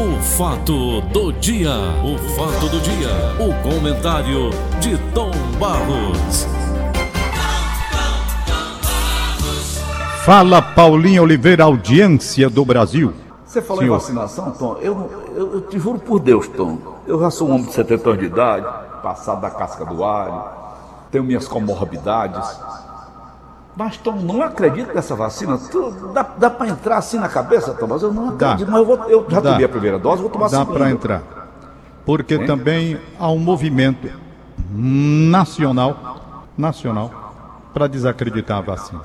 O fato do dia, o fato do dia, o comentário de Tom Barros. Fala Paulinho Oliveira, audiência do Brasil. Você falou Senhor. em vacinação, Tom? Eu, eu, eu, te juro por Deus, Tom. Eu já sou um homem de 70 anos de idade, passado da casca do alho, tenho minhas comorbidades. Mas, Tom, não acredito nessa vacina. Tu, dá dá para entrar assim na cabeça, Tom? Mas eu não acredito. Dá. Mas eu, vou, eu já dá. tomei a primeira dose, vou tomar a segunda. Dá para entrar. Porque também há um movimento nacional, nacional, para desacreditar a vacina.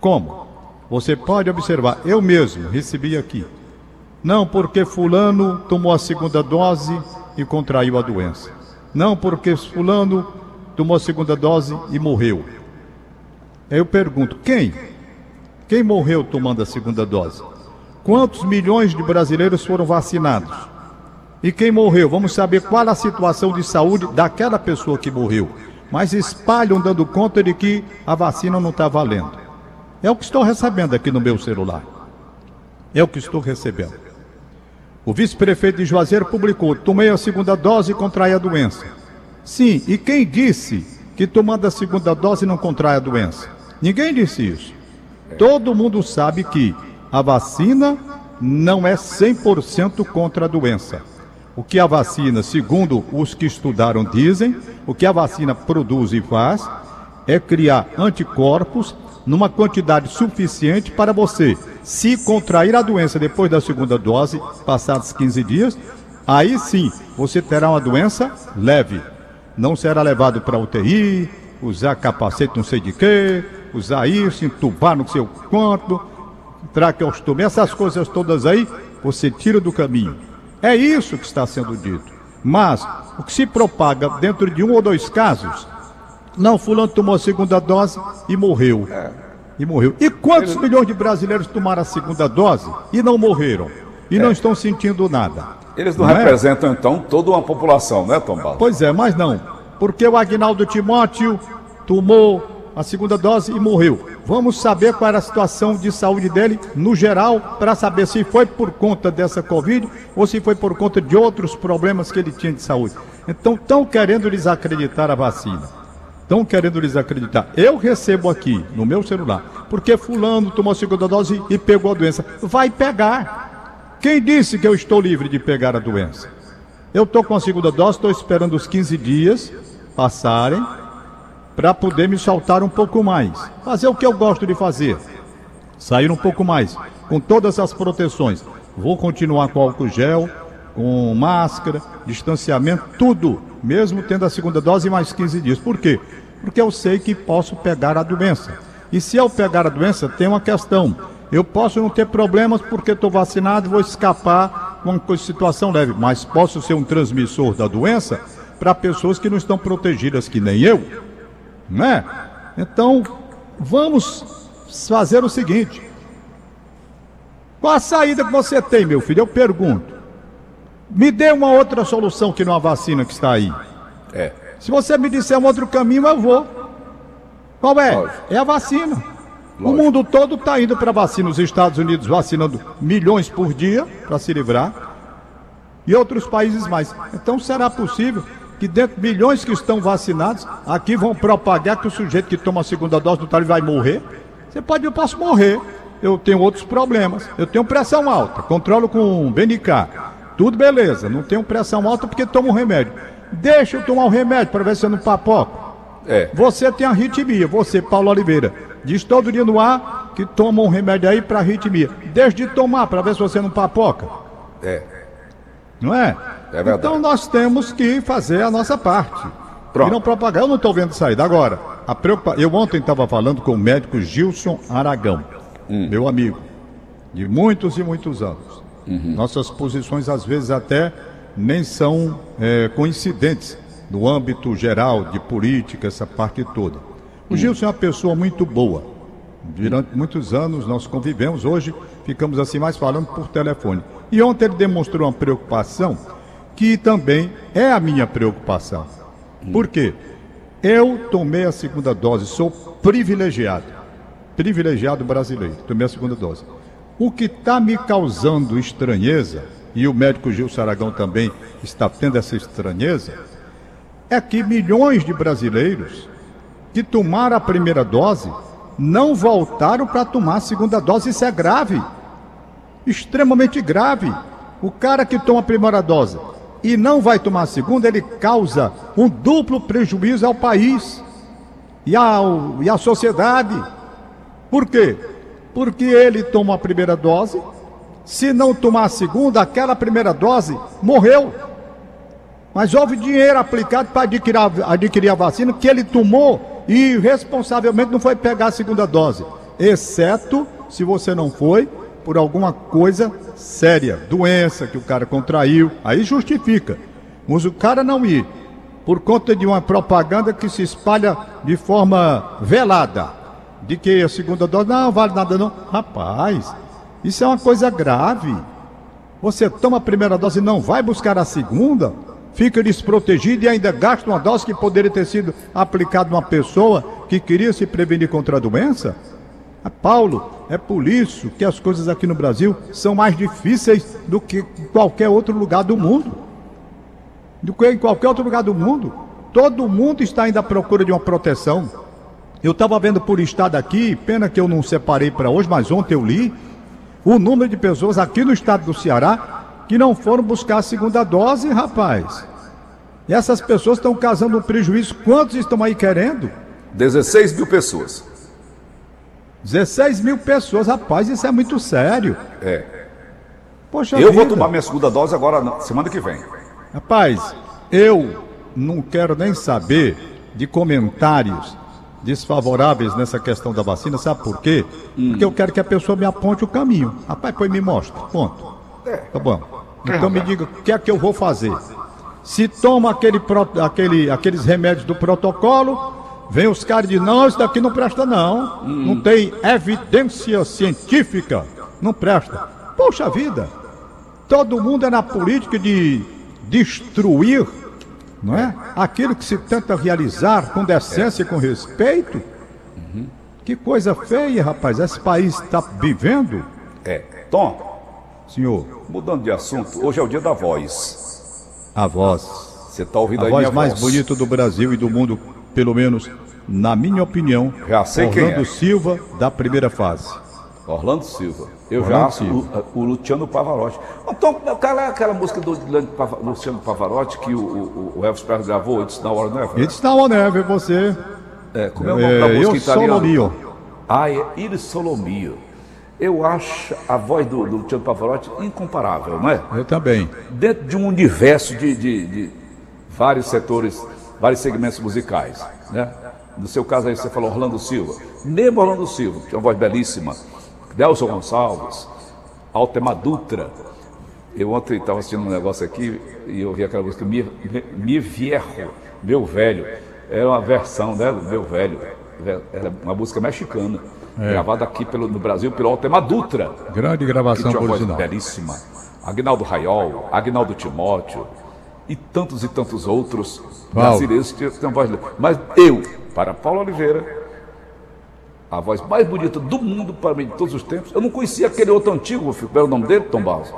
Como? Você pode observar, eu mesmo recebi aqui. Não porque fulano tomou a segunda dose e contraiu a doença. Não porque fulano tomou a segunda dose e morreu. Eu pergunto, quem? Quem morreu tomando a segunda dose? Quantos milhões de brasileiros foram vacinados? E quem morreu? Vamos saber qual a situação de saúde daquela pessoa que morreu. Mas espalham dando conta de que a vacina não está valendo. É o que estou recebendo aqui no meu celular. É o que estou recebendo. O vice-prefeito de Juazeiro publicou: tomei a segunda dose e contrai a doença. Sim, e quem disse que tomando a segunda dose não contrai a doença? Ninguém disse isso. Todo mundo sabe que a vacina não é 100% contra a doença. O que a vacina, segundo os que estudaram, dizem, o que a vacina produz e faz é criar anticorpos numa quantidade suficiente para você, se contrair a doença depois da segunda dose, passados 15 dias, aí sim você terá uma doença leve. Não será levado para UTI, usar capacete não sei de quê, usar isso, entubar no seu corpo, traqueostomia, essas coisas todas aí, você tira do caminho. É isso que está sendo dito. Mas o que se propaga dentro de um ou dois casos não, fulano tomou a segunda dose e morreu. É. E morreu. E quantos milhões de brasileiros tomaram a segunda dose e não morreram? E é. não estão sentindo nada. Eles não, não é? representam, é? então, toda uma população, né, Tom Barros? Pois é, mas não. Porque o Agnaldo Timóteo tomou a segunda dose e morreu. Vamos saber qual era a situação de saúde dele no geral, para saber se foi por conta dessa Covid ou se foi por conta de outros problemas que ele tinha de saúde. Então, estão querendo desacreditar a vacina. Estão querendo lhes acreditar. Eu recebo aqui no meu celular, porque fulano tomou a segunda dose e pegou a doença. Vai pegar. Quem disse que eu estou livre de pegar a doença? Eu estou com a segunda dose, estou esperando os 15 dias passarem para poder me soltar um pouco mais. Fazer o que eu gosto de fazer. Sair um pouco mais, com todas as proteções. Vou continuar com álcool gel, com máscara, distanciamento, tudo, mesmo tendo a segunda dose mais 15 dias. Por quê? Porque eu sei que posso pegar a doença. E se eu pegar a doença, tem uma questão. Eu posso não ter problemas porque estou vacinado vou escapar com uma situação leve, mas posso ser um transmissor da doença para pessoas que não estão protegidas, que nem eu. Né? Então, vamos fazer o seguinte. Qual a saída que você tem, meu filho? Eu pergunto. Me dê uma outra solução que não a vacina que está aí. É. Se você me disser um outro caminho, eu vou. Qual é? Lógico. É a vacina. Lógico. O mundo todo está indo para vacina. Os Estados Unidos vacinando milhões por dia para se livrar. E outros países mais. Então será possível que dentro de milhões que estão vacinados, aqui vão propagar que o sujeito que toma a segunda dose do tal vai morrer? Você pode, eu posso morrer. Eu tenho outros problemas. Eu tenho pressão alta, controlo com BNK. Tudo beleza, não tenho pressão alta porque tomo um remédio. Deixa eu tomar o um remédio para ver se eu não papoco. É. Você tem arritmia, você, Paulo Oliveira. Diz todo dia no ar que toma um remédio aí para arritmia. Deixa de tomar para ver se você não papoca. É. Não é? É verdade. Então nós temos que fazer a nossa parte. Pronto. E não propagar. Eu não estou vendo saída. Agora, a preocupa... eu ontem estava falando com o médico Gilson Aragão, hum. meu amigo, de muitos e muitos anos. Uhum. Nossas posições, às vezes, até nem são é, coincidentes no âmbito geral de política, essa parte toda. O. Gilson é uma pessoa muito boa. Durante muitos anos nós convivemos, hoje ficamos assim mais falando por telefone. E ontem ele demonstrou uma preocupação que também é a minha preocupação. Por quê? Eu tomei a segunda dose, sou privilegiado. Privilegiado brasileiro, tomei a segunda dose. O que está me causando estranheza e o médico Gil Saragão também está tendo essa estranheza, é que milhões de brasileiros que tomaram a primeira dose não voltaram para tomar a segunda dose. Isso é grave, extremamente grave. O cara que toma a primeira dose e não vai tomar a segunda, ele causa um duplo prejuízo ao país e, ao, e à sociedade. Por quê? Porque ele toma a primeira dose, se não tomar a segunda, aquela primeira dose morreu. Mas houve dinheiro aplicado para adquirir, adquirir a vacina que ele tomou e responsavelmente não foi pegar a segunda dose, exceto se você não foi por alguma coisa séria, doença que o cara contraiu, aí justifica. Mas o cara não ir por conta de uma propaganda que se espalha de forma velada, de que a segunda dose não vale nada não. Rapaz, isso é uma coisa grave. Você toma a primeira dose e não vai buscar a segunda, fica desprotegido e ainda gasta uma dose que poderia ter sido aplicada a uma pessoa que queria se prevenir contra a doença? Ah, Paulo, é por isso que as coisas aqui no Brasil são mais difíceis do que em qualquer outro lugar do mundo. Do que em qualquer outro lugar do mundo. Todo mundo está indo à procura de uma proteção. Eu estava vendo por estado aqui, pena que eu não separei para hoje, mas ontem eu li o número de pessoas aqui no estado do Ceará que não foram buscar a segunda dose, rapaz. E essas pessoas estão causando um prejuízo. Quantos estão aí querendo? 16 mil pessoas. 16 mil pessoas, rapaz, isso é muito sério. É. Poxa Eu vida. vou tomar minha segunda dose agora, na semana que vem. Rapaz, eu não quero nem saber de comentários desfavoráveis nessa questão da vacina, sabe por quê? Porque eu quero que a pessoa me aponte o caminho. Rapaz, pois me mostra, ponto. Tá bom. Então me diga o que é que eu vou fazer. Se toma aquele, aquele, aqueles remédios do protocolo, vem os caras e dizem, não, isso daqui não presta não. Não tem evidência científica. Não presta. Poxa vida. Todo mundo é na política de destruir, não é? Aquilo que se tenta realizar com decência e com respeito. Que coisa feia, rapaz. Esse país está vivendo, É. Tom, senhor. mudando de assunto, hoje é o dia da voz. A voz. Você tá ouvindo A aí voz minha mais voz? bonita do Brasil e do mundo, pelo menos na minha opinião. Já sei quem Orlando é. Silva, da primeira fase. Orlando Silva. Eu Orlando já Silva. o, o Luciano Pavarotti. Então, aquela, aquela música do Luciano Pavarotti que o, o, o Elvis Presley gravou, It's Now or Never. It's now or never, você. É, como é o nome da É, música eu italiana? solo mio. Ah, é Il Solo Mio. Eu acho a voz do, do Luciano Pavarotti incomparável, não é? Eu também. Dentro de um universo de, de- de vários setores, vários segmentos musicais, né? No seu caso aí você falou Orlando Silva. Mesmo Orlando Silva, que tem uma voz belíssima. Nelson Gonçalves, Altemar Dutra. Eu ontem estava assistindo um negócio aqui e eu ouvi aquela música Mi, Mi- Mi Viejo, Meu Velho. Era uma versão né, do Meu Velho. Era uma música mexicana, gravada aqui pelo, no Brasil pelo Altemar Dutra Grande que gravação tinha uma voz original. belíssima. Agnaldo Raiol, Agnaldo Timóteo e tantos e tantos outros Paulo. brasileiros que têm voz. Mas eu, para Paulo Oliveira, a voz mais bonita do mundo para mim de todos os tempos, eu não conhecia aquele outro antigo, qual era o nome dele, Tom Barros?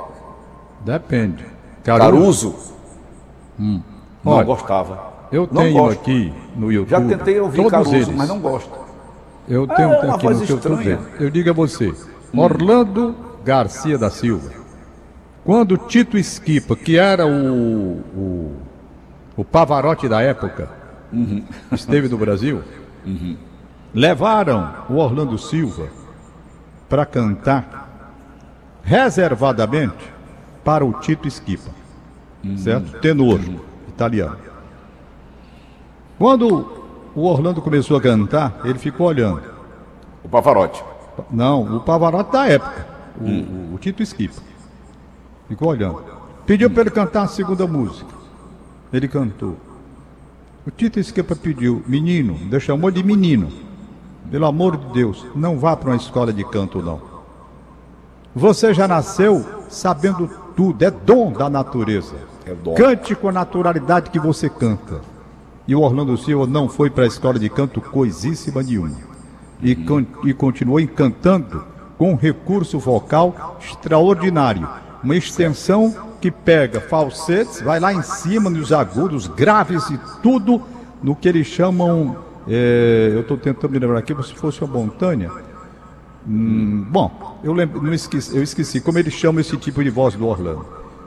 Depende. Caruso. Não Olha, gostava. Eu Não tenho gosto. aqui no YouTube. Já tentei ouvir Caruso, eles. mas não gosto. Eu tenho É uma aqui voz no YouTube. estranha. Eu digo a você, Orlando Garcia da Silva. Quando Tito Esquipa, que era o, o, o Pavarotti da época, Uhum. esteve no Brasil, levaram o Orlando Silva para cantar reservadamente para o Tito Esquipa, Uhum. certo? Tenor italiano. Quando o Orlando começou a cantar, ele ficou olhando. O Pavarotti. Não, o Pavarotti da época, o, o- o Tito Esquipa. Ficou olhando. Pediu para ele cantar a segunda música. Ele cantou. O Tito Esquipa pediu, menino, ainda chamou de menino. Pelo amor de Deus, não vá para uma escola de canto, não. Você já nasceu sabendo tudo, é dom da natureza. É dom. Cante com a naturalidade que você canta. E o Orlando Silva não foi para a escola de canto coisíssima nenhuma. E, con- e continuou encantando com um recurso vocal extraordinário. uma extensão que pega falsetes, vai lá em cima nos agudos, graves e tudo no que eles chamam. É, eu estou tentando me lembrar aqui, se fosse uma montanha. Hum, bom, eu, lembro, não esqueci, eu esqueci como eles chamam esse tipo de voz do Orlando.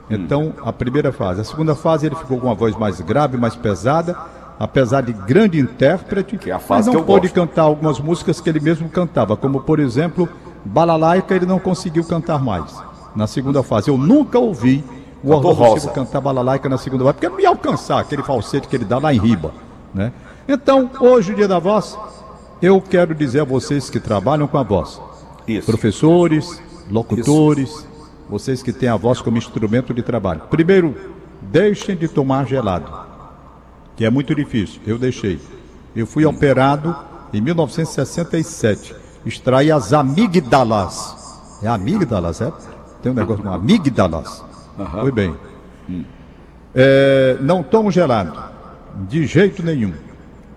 Então, a primeira fase. A segunda fase ele ficou com uma voz mais grave, mais pesada, apesar de grande intérprete, que é mas não pôde cantar algumas músicas que ele mesmo cantava, como por exemplo, Balalaica ele não conseguiu cantar mais. Na segunda fase, eu nunca ouvi o Cantou Orlando Rosa. Silva cantar Balalaica na segunda fase, porque não ia alcançar aquele falsete que ele dá lá em riba, né? Então, hoje, o dia da voz, eu quero dizer a vocês que trabalham com a voz, Isso. professores, locutores, vocês que têm a voz como instrumento de trabalho. Primeiro, deixem de tomar gelado, que é muito difícil. Eu deixei. Eu fui operado em 1967. Extraí as amígdalas. É amígdalas, é? Tem um negócio com amígdalas. Foi bem. É, não tomo gelado, de jeito nenhum.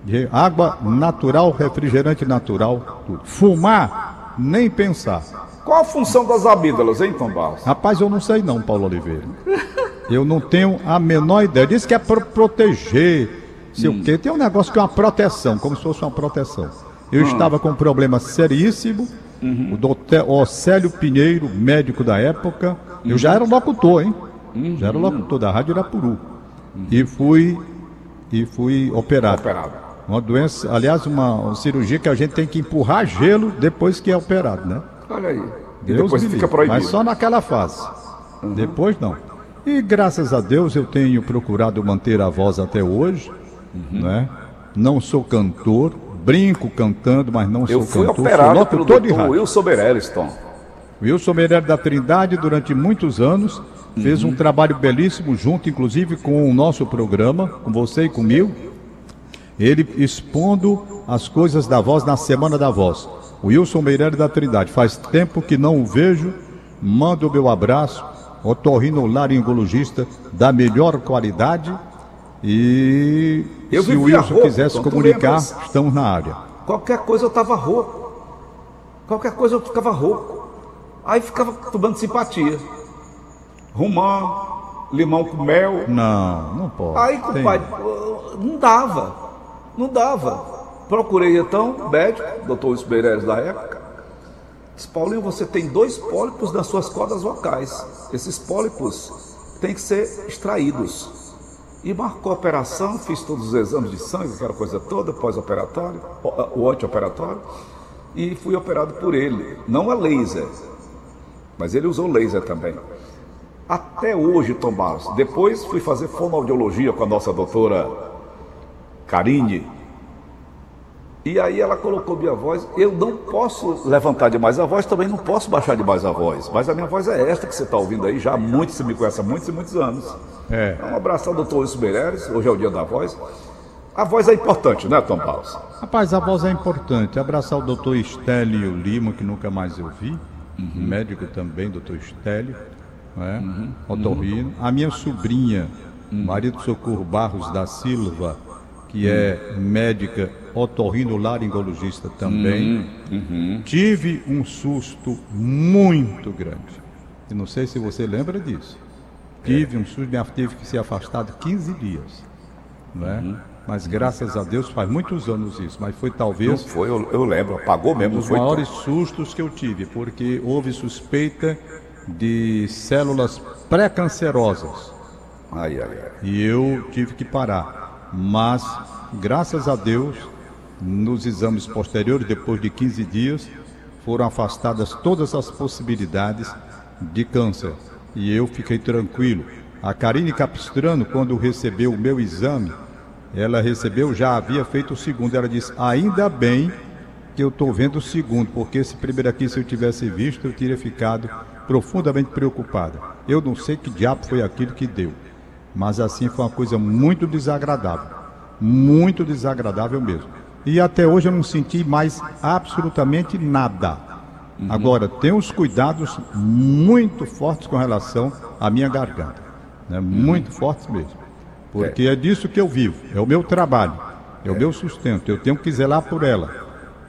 De- Água natural, refrigerante natural, tudo. Fumar, nem pensar. Qual a função das amígdalas, hein, Tom Barros? Rapaz, eu não sei não, Paulo Oliveira. Eu não tenho a menor ideia. Diz que é para proteger, sei o quê. Tem um negócio que é uma proteção, como se fosse uma proteção. Eu estava com um problema seríssimo. O doutor Océlio Pinheiro, médico da época. Eu já era locutor, hein? Já era locutor da Rádio Irapuru. E fui, e fui operado. Operado. Uma doença, aliás, uma, uma cirurgia que a gente tem que empurrar gelo depois que é operado, né? Olha aí. E Deus depois me fica livre, proibido. Mas só naquela fase. Depois não. E graças a Deus eu tenho procurado manter a voz até hoje, Uhum. né? Não sou cantor, brinco cantando, mas não Eu sou fui cantor. operado sou pelo locutor de doutor. Wilson Meirelles, Tom. Wilson Meirelles da Trindade, durante muitos anos, fez Uhum. um trabalho belíssimo, junto inclusive com o nosso programa, com você e comigo. Ele expondo as coisas da voz na Semana da Voz. Wilson Meirelles da Trindade. Faz tempo que não o vejo. Mando o meu abraço. Otorrinolaringologista da melhor qualidade. E Eu se o Wilson rouco, quisesse tu comunicar, lembras? estamos na área. Qualquer coisa eu tava rouco. Qualquer coisa eu ficava rouco. Aí ficava tomando simpatia. Romã, limão com mel. Não, não pode. Aí, compadre, não dava. Não dava. Procurei então, médico, doutor Wilson da época. Paulinho, você tem dois pólipos nas suas cordas vocais. Esses pólipos têm que ser extraídos. E marcou a operação, fiz todos os exames de sangue, aquela coisa toda, pós-operatório, o anti-operatório, e fui operado por ele. Não a laser, mas ele usou laser também. Até hoje, Tom Barros. Depois fui fazer fonoaudiologia com a nossa doutora Karine. E aí ela colocou minha voz. Eu não posso levantar demais a voz, também não posso baixar demais a voz. Mas a minha voz é esta que você está ouvindo aí já há muitos, você me conhece há muitos e muitos anos. É. Um abraço ao doutor Wilson Meireles, hoje é o dia da voz. A voz é importante, né, Tom Barros? Rapaz, a voz é importante. Abraçar o doutor Estélio Lima, que nunca mais eu vi. Médico também, doutor Estélio. Né? Otorrino. A minha sobrinha, Maria do Socorro Barros da Silva, que é médica otorrinolaringologista também. Tive um susto muito grande. E não sei se você lembra disso. Tive um susto, teve que ser afastado 15 dias. Né? Mas graças a Deus faz muitos anos isso, mas foi Não talvez foi, eu, eu lembro, apagou mesmo, um não dos maiores sustos que eu tive, porque houve suspeita de células pré-cancerosas Ai, ai, ai. e eu tive que parar. Mas, graças a Deus, nos exames posteriores, depois de 15 dias, foram afastadas todas as possibilidades de câncer. E eu fiquei tranquilo. A Karine Capistrano, quando recebeu o meu exame, ela recebeu, já havia feito o segundo. Ela disse: ainda bem que eu estou vendo o segundo, porque esse primeiro aqui, se eu tivesse visto, eu teria ficado profundamente preocupada. Eu não sei que diabo foi aquilo que deu, mas assim foi uma coisa muito desagradável, muito desagradável mesmo. E até hoje eu não senti mais absolutamente nada. Agora, tem os cuidados muito fortes com relação à minha garganta, né? muito fortes mesmo. Porque é disso que eu vivo, é o meu trabalho, é, o meu sustento, eu tenho que zelar por ela.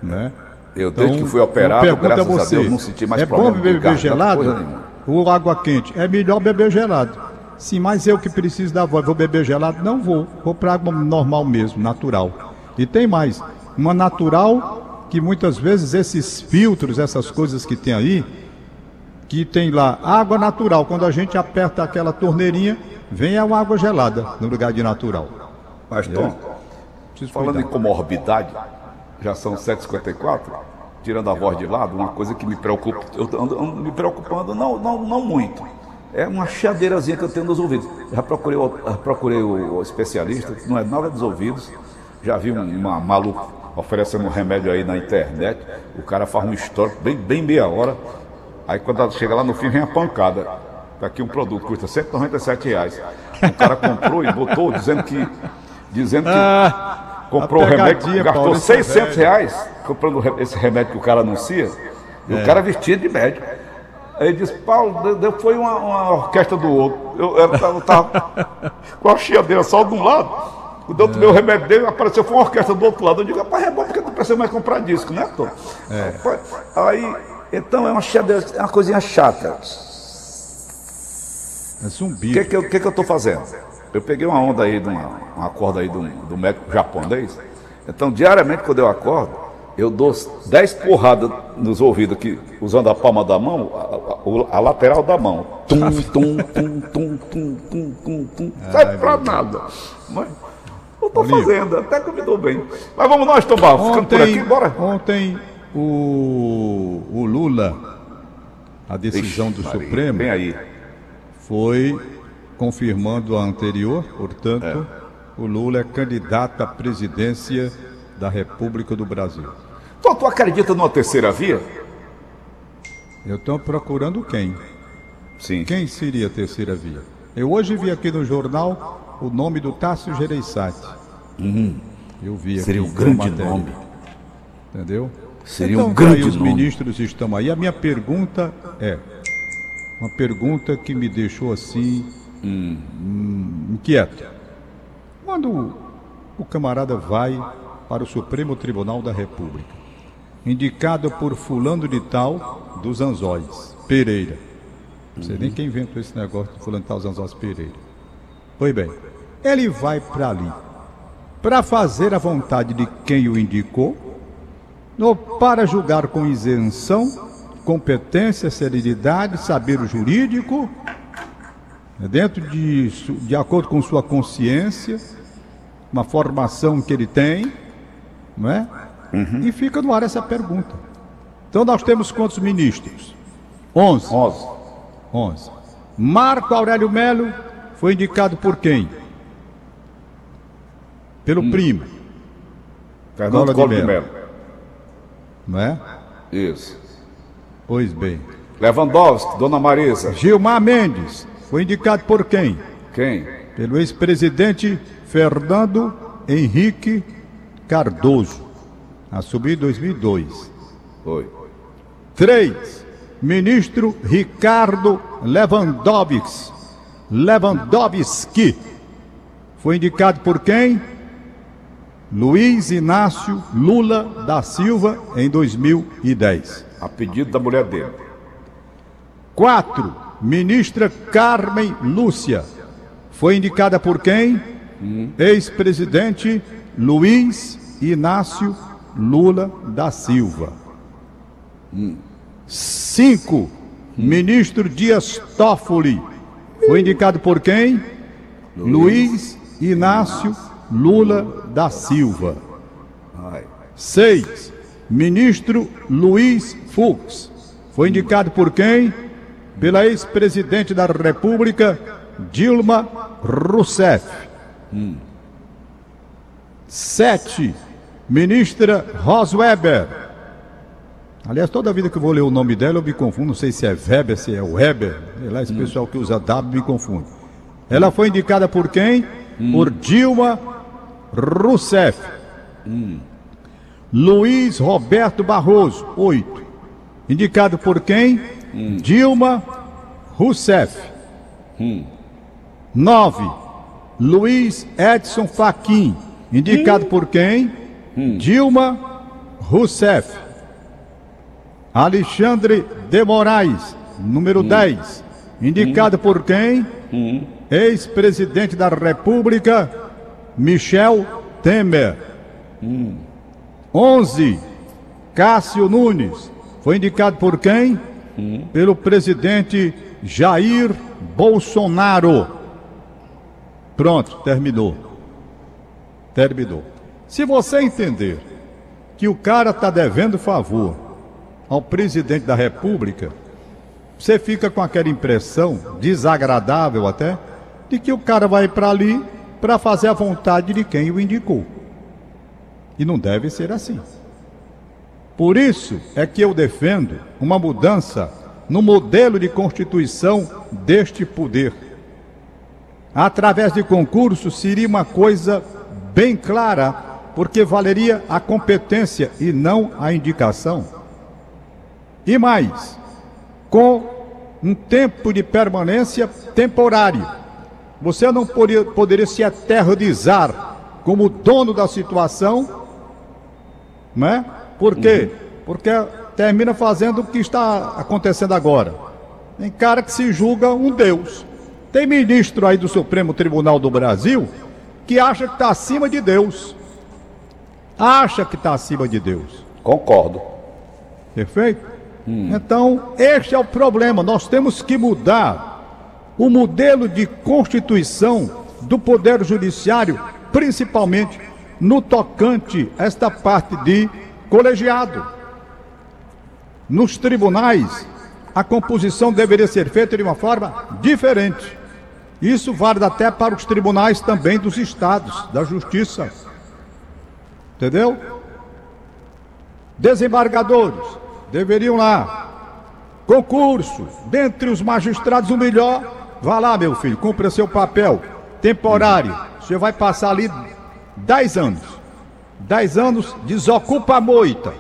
Né? Eu, desde Então, que fui eu operado, pergunto a graças a, você, Deus, não senti mais é bom problema de beber garganta, gelado? ou água quente, é melhor beber gelado. Sim, mas eu que preciso da voz, vou beber gelado? Não vou. Vou para água normal mesmo, natural. E tem mais, uma natural que muitas vezes esses filtros, essas coisas que tem aí, que tem lá água natural, quando a gente aperta aquela torneirinha, vem a água gelada no lugar de natural. Mas, Tom, falando cuidar. em comorbidade, já são 7h54, tirando a voz de lado, uma coisa que me preocupa, eu ando, ando me preocupando, não, não, não muito. É uma chiadeirazinha que eu tenho nos ouvidos. Já procurei, já procurei o, especialista, não é nada dos ouvidos. Já vi um, uma maluco oferecendo um remédio aí na internet. O cara faz um histórico bem, bem meia hora. Aí quando chega lá no fim vem a pancada. Tá aqui um produto, custa 197 reais. O cara comprou e botou dizendo que. Dizendo que. Ah comprou o remédio, gastou Paulo, 600 é reais comprando esse remédio que o cara anuncia, e é. o cara vestido de médico. Aí ele disse, Paulo, foi uma, uma orquestra do outro. Eu, eu, tava com a chiadeira só de um lado. Quando eu tomei o remédio dele, apareceu foi uma orquestra do outro lado. Eu digo, rapaz, é bom porque não precisa mais comprar disco, né, Tom? É. Aí, então é uma chiadeira, é uma coisinha chata. É zumbi. O que, que, que, que eu estou fazendo? Eu peguei uma onda aí, de uma, uma corda aí do, do médico japonês. Então, diariamente, quando eu acordo, eu dou 10 porradas nos ouvidos aqui, usando a palma da mão, a, a, a lateral da mão. Tum, tum, tum, tum, tum, tum, tum, tum. Sai pra nada. Mas eu estou fazendo, até que eu me dou bem. Mas vamos nós, Tomar, ficando por aqui, bora. Ontem o, o Lula, a decisão Ixi, do Maria, Supremo, foi confirmando a anterior, portanto, é. o Lula é candidato à presidência da República do Brasil. Então, tu acredita numa terceira via? Eu estou procurando quem? Sim. Quem seria a terceira via? Eu hoje vi aqui no jornal o nome do Tássio Gereissati. Uhum. Eu vi Seria um grande nome. Entendeu? Seria então, um grande os nome. Os ministros estão aí. A minha pergunta é uma pergunta que me deixou assim hum. Hum, inquieto. Quando o camarada vai para o Supremo Tribunal da República, indicado por fulano de tal dos Anzóis, Pereira. Não sei uhum. nem quem inventou esse negócio de fulano de tal dos Anzóis Pereira. Pois bem, ele vai para ali para fazer a vontade de quem o indicou, ou para julgar com isenção, competência, serenidade, saber jurídico é dentro de, de acordo com sua consciência, uma formação que ele tem, não é? Uhum. E fica no ar essa pergunta. Então nós temos quantos ministros? Onze. Onze. Onze. Marco Aurélio Melo foi indicado por quem? Pelo hum. primo. Fernando Collor de Melo. Não é? Isso. Pois bem. Lewandowski, Dona Marisa. Gilmar Mendes, foi indicado por quem? Quem? Pelo ex-presidente Fernando Henrique Cardoso. Assumiu em 2002. Foi. Três. Ministro Ricardo Lewandowski. Lewandowski. Foi indicado por quem? Luiz Inácio Lula da Silva em 2010. A pedido da mulher dele. Quatro Ministra Carmen Lúcia. Foi indicada por quem? Hum. Ex-presidente Luiz Inácio Lula da Silva. Cinco. Ministro Dias Toffoli. Foi indicado por quem? Luiz, Inácio Lula da Silva. Seis. Ministro Luiz Fux. Foi indicado por quem? pela ex-presidente da República, Dilma Rousseff. Sete, ministra Ros Weber. Aliás, toda vida que eu vou ler o nome dela, eu me confundo. Não sei se é Weber, se é Weber. É lá, esse hum. pessoal que usa W me confunde. Ela foi indicada por quem? Hum. Por Dilma Rousseff. Hum. Luiz Roberto Barroso, oito. Indicado por quem? Hum. Dilma Rousseff. Hum. Nove. Luiz Edson Fachin. Indicado hum. por quem? Hum. Dilma Rousseff. Alexandre de Moraes. número 10. Indicado por quem? Ex-presidente da República, Michel Temer. 11. Cássio Nunes. Foi indicado por quem? Pelo presidente Jair Bolsonaro. Pronto, terminou. Terminou. Se você entender que o cara está devendo favor ao presidente da República, você fica com aquela impressão, desagradável até, de que o cara vai para ali para fazer a vontade de quem o indicou. E não deve ser assim. Por isso é que eu defendo uma mudança no modelo de constituição deste poder. Através de concurso seria uma coisa bem clara, porque valeria a competência e não a indicação. E mais, com um tempo de permanência temporário. Você não poderia, poderia se eternizar como dono da situação, né? Por quê? Porque termina fazendo o que está acontecendo agora. Tem cara que se julga um Deus. Tem ministro aí do Supremo Tribunal do Brasil que acha que está acima de Deus. Acha que está acima de Deus. Concordo. Perfeito? Então, este é o problema. Nós temos que mudar o modelo de constituição do Poder Judiciário, principalmente no tocante a esta parte de colegiado. Nos tribunais, a composição deveria ser feita de uma forma diferente. Isso vale até para os tribunais também dos estados, da justiça. Entendeu? Desembargadores deveriam lá. Concurso, dentre os magistrados, o melhor. Vá lá, meu filho, cumpra seu papel temporário. Você vai passar ali 10 anos. 10 anos, desocupa a moita.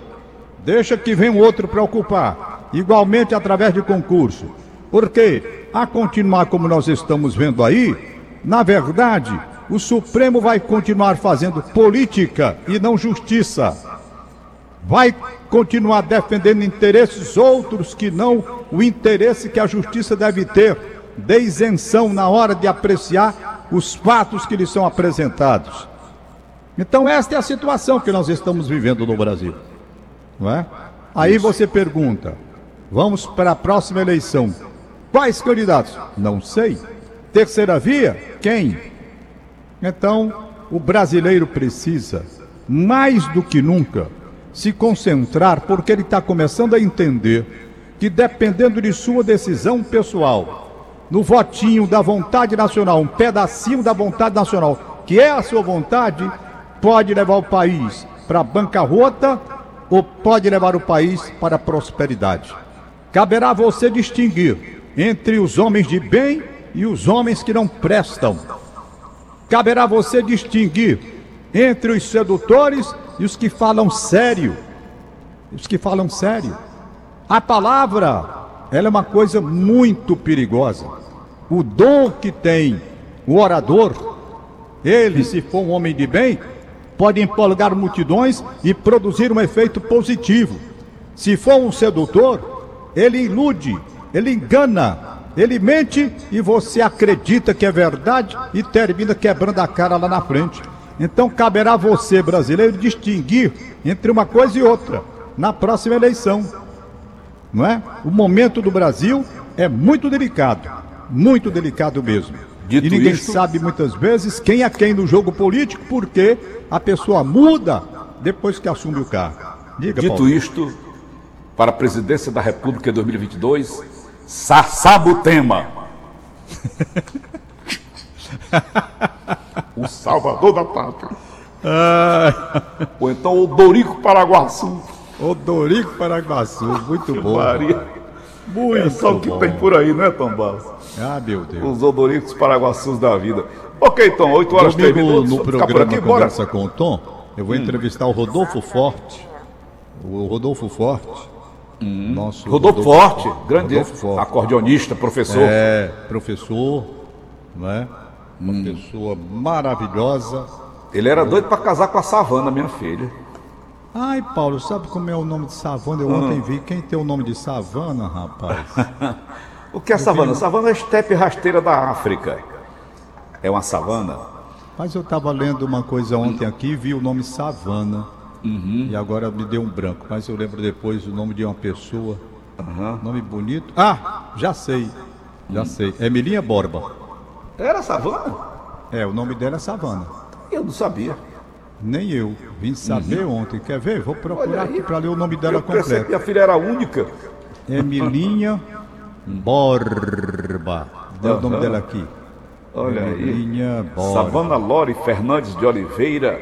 Deixa que vem um outro para ocupar. Igualmente através de concurso. Porque, a continuar como nós estamos vendo aí, na verdade, o Supremo vai continuar fazendo política e não justiça. Vai continuar defendendo interesses outros que não o interesse que a justiça deve ter de isenção na hora de apreciar os fatos que lhe são apresentados. Então, esta é a situação que nós estamos vivendo no Brasil. Não é? Aí você pergunta: vamos para a próxima eleição. Quais candidatos? Não sei. Terceira via? Quem? Então, o brasileiro precisa, mais do que nunca, se concentrar, porque ele está começando a entender que, dependendo de sua decisão pessoal, no votinho da vontade nacional, um pedacinho da vontade nacional, que é a sua vontade, pode levar o país para a bancarrota ou pode levar o país para a prosperidade. Caberá a você distinguir entre os homens de bem e os homens que não prestam. Caberá você distinguir entre os sedutores e os que falam sério. Os que falam sério. A palavra, ela é uma coisa muito perigosa. O dom que tem o orador, ele, se for um homem de bem, pode empolgar multidões e produzir um efeito positivo. Se for um sedutor, ele ilude, ele engana, ele mente e você acredita que é verdade e termina quebrando a cara lá na frente. Então caberá a você, brasileiro, distinguir entre uma coisa e outra na próxima eleição. Não é? O momento do Brasil é muito delicado, muito delicado mesmo. Dito e ninguém isto- sabe muitas vezes quem é quem no jogo político, porque a pessoa muda depois que assume o cargo. Diga, Dito Paulo. isto, para a presidência da República em 2022, Sassabutema. o salvador da pátria. Ou então o Dorico Paraguaçu. O Dorico Paraguaçu, muito bom. Maria. Muito É só o que bom. tem por aí, né, Tom Barros? Ah, meu Deus. Os odoricos paraguaçus da vida. Ok, Tom, 8 horas 3 Domingo, minutos. no programa aqui, bora. Conversa com o Tom, eu vou entrevistar o Rodolfo Forte. O Rodolfo Forte. Nosso Rodolfo Forte, grande Rodolfo Forte. acordeonista, professor. É, professor, né? Uma Hum. pessoa maravilhosa. Ele era doido para casar com a Savana, minha filha. Ai, Paulo, sabe como é o nome de savana? Eu ontem vi. Quem tem o nome de savana, rapaz? O que é savana? Savana é a estepe rasteira da África. É uma savana? Mas eu estava lendo uma coisa ontem aqui, vi o nome savana. E agora me deu um branco. Mas eu lembro depois o nome de uma pessoa. Nome bonito. Ah, já sei. Já sei. Emilinha Borba. Era savana? É, o nome dela é Savana. Eu não sabia. Nem eu. Vim saber ontem. Quer ver? Vou procurar aí. aqui para ler o nome dela Eu completo. minha filha era única. Emilinha Borba. Deu o nome dela aqui. Olha aí. Emilinha Borba. Savana Lore Fernandes de Oliveira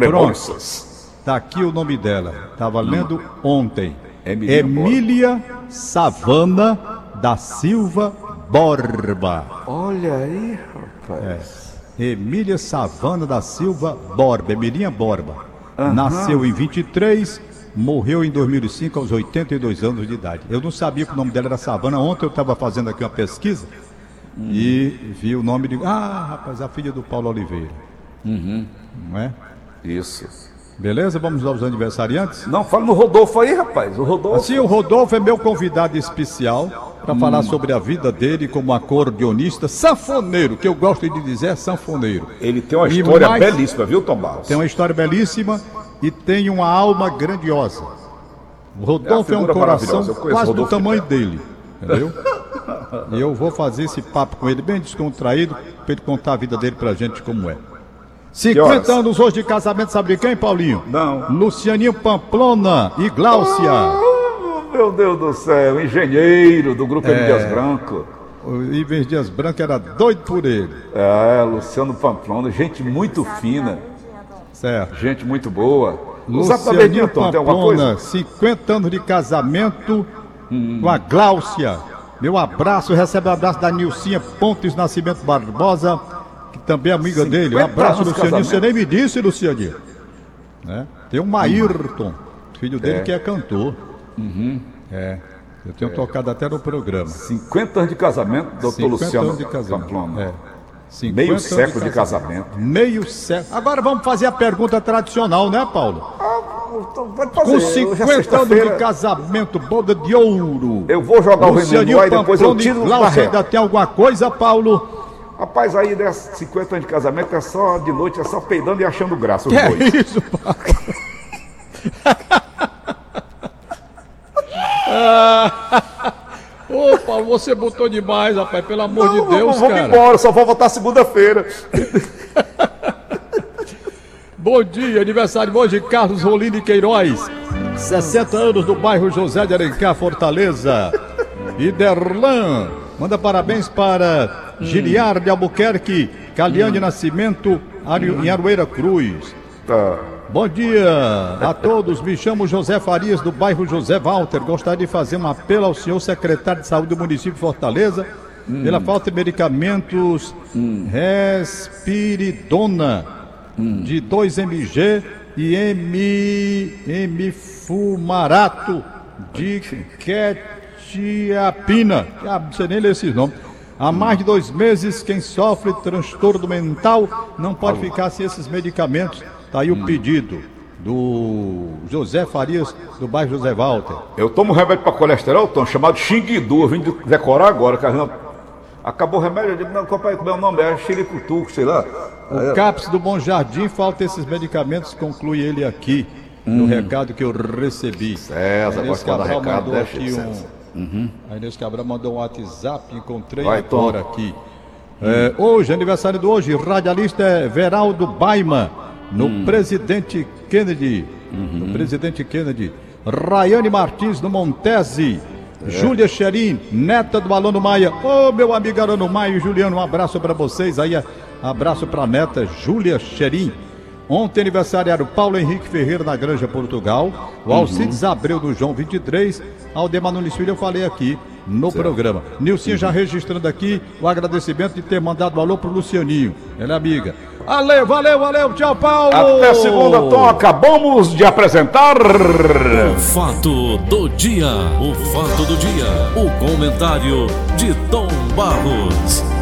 Rebouças. Tá aqui o nome dela. Tava lendo ontem. Emília Emília Savana da Silva Borba. Olha aí, rapaz. Emília Savana da Silva Borba. Emilinha Borba. Nasceu em 23, morreu em 2005 aos 82 anos de idade. Eu não sabia que o nome dela era Savana. Ontem eu estava fazendo aqui uma pesquisa e vi o nome de. Ah, rapaz, a filha do Paulo Oliveira. Não é? Isso. Beleza? Vamos aos aniversariantes? Não, fala no Rodolfo aí, rapaz. O Rodolfo. Assim, o Rodolfo é meu convidado especial para falar sobre a vida dele como acordeonista sanfoneiro, que eu gosto de dizer é sanfoneiro. Ele tem uma E história mais- belíssima, viu, Tom Barros? Tem uma história belíssima e tem uma alma grandiosa. O Rodolfo É é, um coração quase do de tamanho perto. dele, entendeu? e eu vou fazer esse papo com ele bem descontraído para ele contar a vida dele pra gente como é. 50 horas? anos hoje de casamento, sabe de quem, Paulinho? Não. Lucianinho Pamplona e Gláucia. Ah, meu Deus do céu, engenheiro do Grupo M. Dias Branco. O Ives Dias Branco era doido por ele. É, Luciano Pamplona, gente muito fina, Certo. gente muito boa. Lucianinho? Pamplona, 50 anos de casamento com a Gláucia. Meu abraço, recebe o abraço da Nilcinha Pontes Nascimento Barbosa, que também é amiga 50 dele. Um abraço, de Lucianinho. Você casamento. nem me disse, Lucianinho. Né? Tem o Maírton, filho dele É. que é cantor. É. Eu tenho tocado até no programa. 50 anos de casamento, doutor 50 Luciano anos de casamento. Pamplona. É. 50 Meio século de casamento. Meio século. Agora vamos fazer a pergunta tradicional, né, Paulo? Pode Com fazer, hoje é 50 anos de casamento, boda de ouro. Eu vou jogar o veneno aí, depois eu e tiro o Glaucia, barreiro. ainda tem alguma coisa, Paulo? Rapaz, aí desses 50 anos de casamento é só de noite, é só peidando e achando graça os Que é dois. isso, Paulo? Ô, Paulo, você botou demais, rapaz, pelo amor de Não, Deus, vamos cara. embora, só vou voltar segunda-feira. Bom dia, aniversário hoje, Carlos Rolim de Queiroz. 60 anos do bairro José de Alencar, Fortaleza. Iderlan, manda parabéns para Giliar de Albuquerque, Caliane Nascimento, Ari- em Aroeira Cruz. Tá. Bom dia a todos, me chamo José Farias, do bairro José Walter. Gostaria de fazer um apelo ao senhor secretário de saúde do município de Fortaleza pela falta de medicamentos Respiridona de 2 mg e M, M Fumarato de quetiapina. Ah, não sei nem ler esses nomes. Há mais de dois meses, quem sofre transtorno mental não pode ficar sem esses medicamentos. Tá aí o pedido do José Farias, do bairro José Walter. Eu tomo remédio para colesterol, Tom, chamado Xinguidu. Eu vim de- decorar agora, cara. Acabou o remédio, eu digo, não, qual é o meu nome? É Xiricutuco, sei lá. O CAPS do Bom Jardim falta esses medicamentos, conclui ele aqui, no recado que eu recebi. César, Inês gosta de recado, né, aqui César? um. A Inês Cabral mandou um WhatsApp, encontrei Vai, Tom. agora aqui. É, hoje, aniversário do hoje, radialista é Veraldo Baima, no Hum. Presidente Kennedy. Uhum. No Presidente Kennedy. Rayane Martins, no Montese. É. Júlia Cherim, neta do Alano Maia. Ô, meu amigo Alano Maia e Juliano, um abraço para vocês aí. Abraço para a neta Júlia Cherim. Ontem aniversariaram Paulo Henrique Ferreira na Granja Portugal, o Alcides Abreu do João 23, Aldemar Nunes Filho eu falei aqui no programa. Nilcinha já registrando aqui o agradecimento de ter mandado um alô pro Lucianinho, ela é amiga. Valeu, valeu, valeu, tchau Paulo! Até segunda, Tom. Acabamos de apresentar. O fato do dia. O fato do dia. O comentário de Tom Barros.